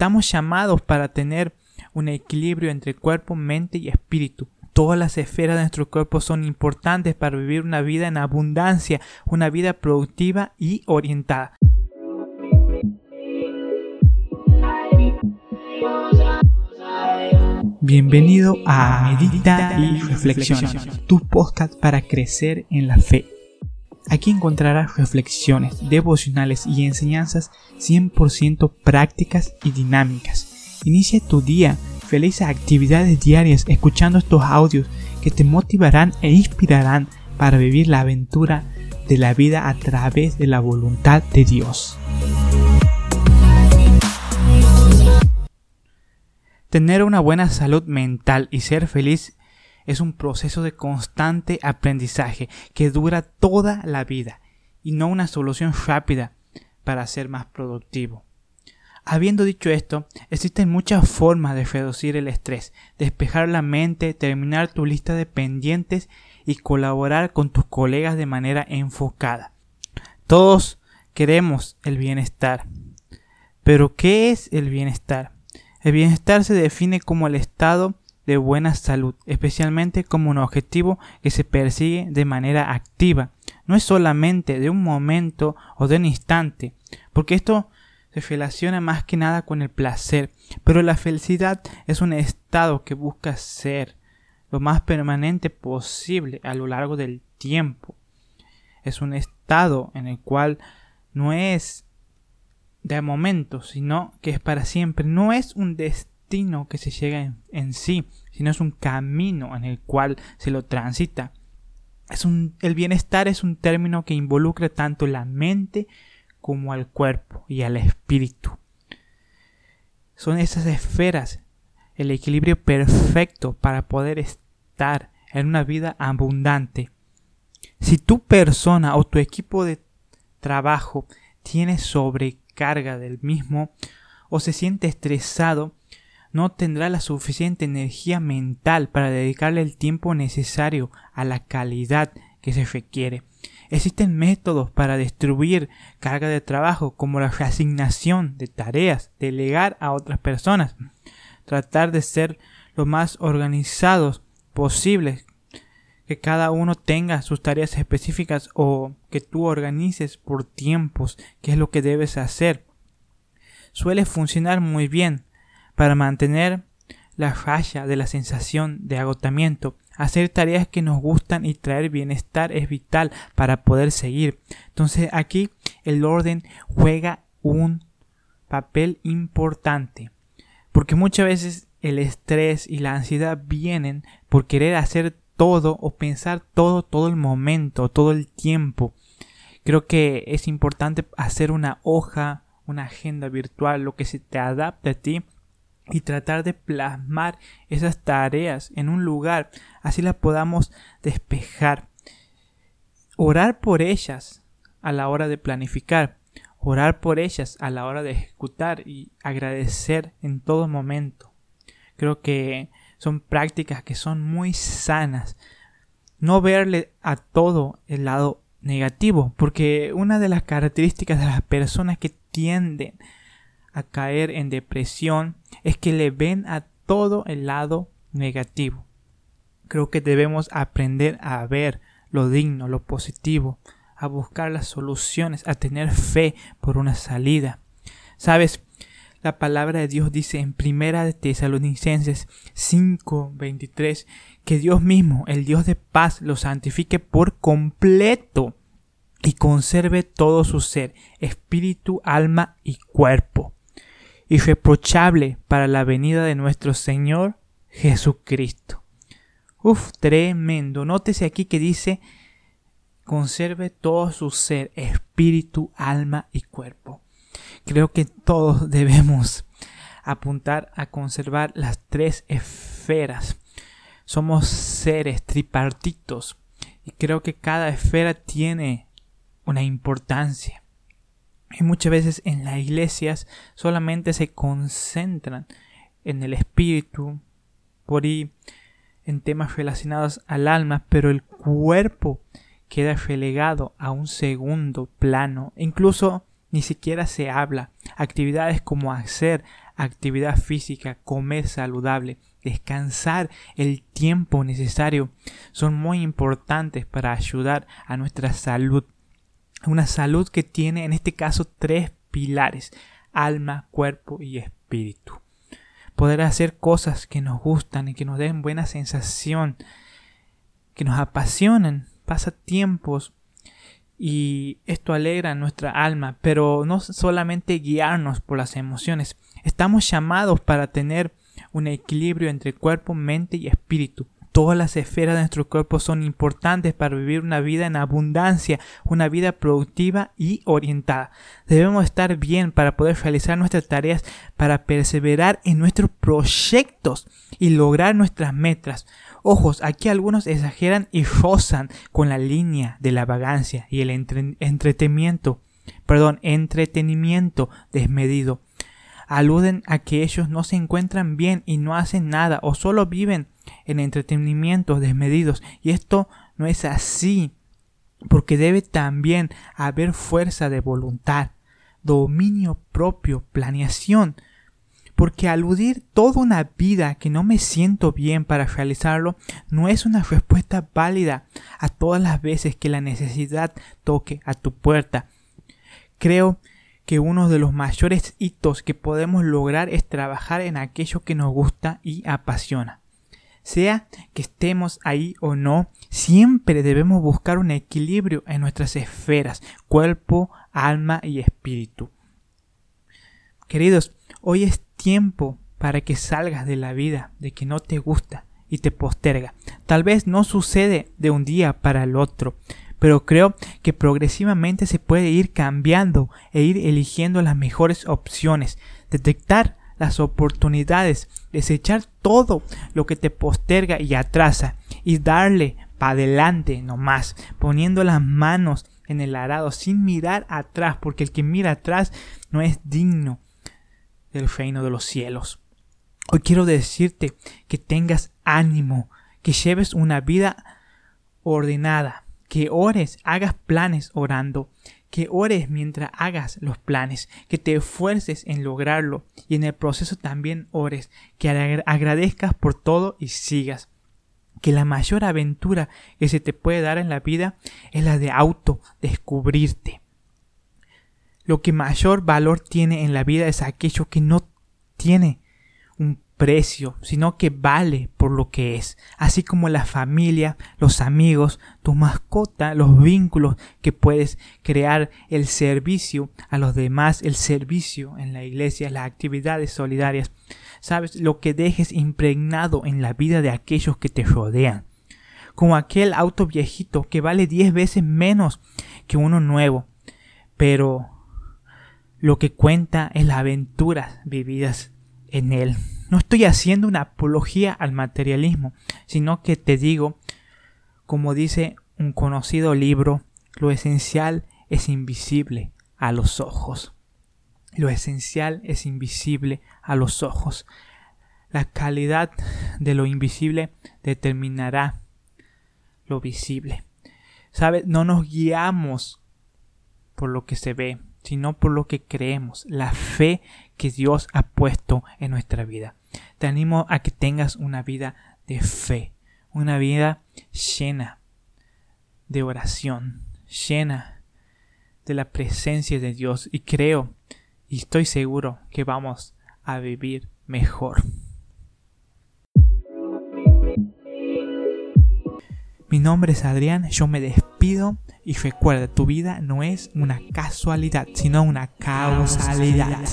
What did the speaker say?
Estamos llamados para tener un equilibrio entre cuerpo, mente y espíritu. Todas las esferas de nuestro cuerpo son importantes para vivir una vida en abundancia, una vida productiva y orientada. Bienvenido a Medita y Reflexiona, tu podcast para crecer en la fe. Aquí encontrarás reflexiones, devocionales y enseñanzas 100% prácticas y dinámicas. Inicia tu día, felices actividades diarias escuchando estos audios que te motivarán e inspirarán para vivir la aventura de la vida a través de la voluntad de Dios. Tener una buena salud mental y ser feliz es un proceso de constante aprendizaje que dura toda la vida y no una solución rápida para ser más productivo. Habiendo dicho esto, existen muchas formas de reducir el estrés, despejar la mente, terminar tu lista de pendientes y colaborar con tus colegas de manera enfocada. Todos queremos el bienestar. Pero ¿qué es el bienestar? El bienestar se define como el estado de buena salud, especialmente como un objetivo que se persigue de manera activa. No es solamente de un momento o de un instante, porque esto se relaciona más que nada con el placer, pero la felicidad es un estado que busca ser lo más permanente posible a lo largo del tiempo. Es un estado en el cual no es de momento, sino que es para siempre. No es un destino que se llega en, sí, sino es un camino en el cual se lo transita. El bienestar es un término que involucra tanto la mente como al cuerpo y al espíritu. Son esas esferas, el equilibrio perfecto para poder estar en una vida abundante. Si tu persona o tu equipo de trabajo tiene sobre carga del mismo o se siente estresado, no tendrá la suficiente energía mental para dedicarle el tiempo necesario a la calidad que se requiere. Existen métodos para destruir carga de trabajo como la reasignación de tareas, delegar a otras personas, tratar de ser lo más organizados posibles, que cada uno tenga sus tareas específicas o que tú organices por tiempos qué es lo que debes hacer. Suele funcionar muy bien para mantener la raya de la sensación de agotamiento. Hacer tareas que nos gustan y traer bienestar es vital para poder seguir. Entonces aquí el orden juega un papel importante. Porque muchas veces el estrés y la ansiedad vienen por querer hacer todo o pensar todo todo el momento, todo el tiempo. Creo que es importante hacer una hoja, una agenda virtual, lo que se te adapte a ti y tratar de plasmar esas tareas en un lugar, así las podamos despejar. Orar por ellas a la hora de planificar, orar por ellas a la hora de ejecutar y agradecer en todo momento. Creo que son prácticas que son muy sanas. No verle a todo el lado negativo, porque una de las características de las personas que tienden a caer en depresión es que le ven a todo el lado negativo. Creo que debemos aprender a ver lo digno, lo positivo, a buscar las soluciones, a tener fe por una salida. Sabes, la palabra de Dios dice en Primera de Tesalonicenses 5:23 que Dios mismo, el Dios de paz, lo santifique por completo y conserve todo su ser, espíritu, alma y cuerpo, irreprochable para la venida de nuestro Señor Jesucristo. Uf, tremendo. Nótese aquí que dice conserve todo su ser, espíritu, alma y cuerpo. Creo que todos debemos apuntar a conservar las tres esferas. Somos seres tripartitos y creo que cada esfera tiene una importancia. Y muchas veces en las iglesias solamente se concentran en el espíritu, por ahí en temas relacionados al alma, pero el cuerpo queda relegado a un segundo plano. Incluso ni siquiera se habla. Actividades como hacer actividad física, comer saludable, descansar el tiempo necesario son muy importantes para ayudar a nuestra salud. Una salud que tiene en este caso tres pilares, alma, cuerpo y espíritu. Poder hacer cosas que nos gustan y que nos den buena sensación, que nos apasionan, pasatiempos y esto alegra nuestra alma, pero no solamente guiarnos por las emociones, estamos llamados para tener un equilibrio entre cuerpo, mente y espíritu. Todas las esferas de nuestro cuerpo son importantes para vivir una vida en abundancia, una vida productiva y orientada. Debemos estar bien para poder realizar nuestras tareas, para perseverar en nuestros proyectos y lograr nuestras metas. Ojos, aquí algunos exageran y rozan con la línea de la vagancia y el entretenimiento, perdón, entretenimiento desmedido. Aluden a que ellos no se encuentran bien y no hacen nada o solo viven en entretenimientos desmedidos y esto no es así porque debe también haber fuerza de voluntad, dominio propio, planeación, porque aludir toda una vida que no me siento bien para realizarlo no es una respuesta válida a todas las veces que la necesidad toque a tu puerta. Creo que uno de los mayores hitos que podemos lograr es trabajar en aquello que nos gusta y apasiona. Sea que estemos ahí o no, siempre debemos buscar un equilibrio en nuestras esferas, cuerpo, alma y espíritu. Queridos, hoy es tiempo para que salgas de la vida de que no te gusta y te posterga. Tal vez no sucede de un día para el otro, pero creo que progresivamente se puede ir cambiando e ir eligiendo las mejores opciones, detectar las oportunidades, desechar todo lo que te posterga y atrasa y darle para adelante nomás, poniendo las manos en el arado sin mirar atrás, porque el que mira atrás no es digno del reino de los cielos. Hoy quiero decirte que tengas ánimo, que lleves una vida ordenada, que ores, hagas planes orando, que ores mientras hagas los planes, que te esfuerces en lograrlo y en el proceso también ores, que agradezcas por todo y sigas. Que la mayor aventura que se te puede dar en la vida es la de autodescubrirte. Lo que mayor valor tiene en la vida es aquello que no tiene precio, sino que vale por lo que es, así como la familia, los amigos, tu mascota, los vínculos que puedes crear, el servicio a los demás, el servicio en la iglesia, las actividades solidarias, sabes, lo que dejes impregnado en la vida de aquellos que te rodean, como aquel auto viejito que vale diez veces menos que uno nuevo, pero lo que cuenta es las aventuras vividas en él. No estoy haciendo una apología al materialismo, sino que te digo, como dice un conocido libro, lo esencial es invisible a los ojos. Lo esencial es invisible a los ojos. La calidad de lo invisible determinará lo visible. ¿Sabes? No nos guiamos por lo que se ve, sino por lo que creemos, la fe que Dios ha puesto en nuestra vida. Te animo a que tengas una vida de fe, una vida llena de oración, llena de la presencia de Dios y creo y estoy seguro que vamos a vivir mejor. Mi nombre es Adrián, yo me despido y recuerda, tu vida no es una casualidad, sino una causalidad.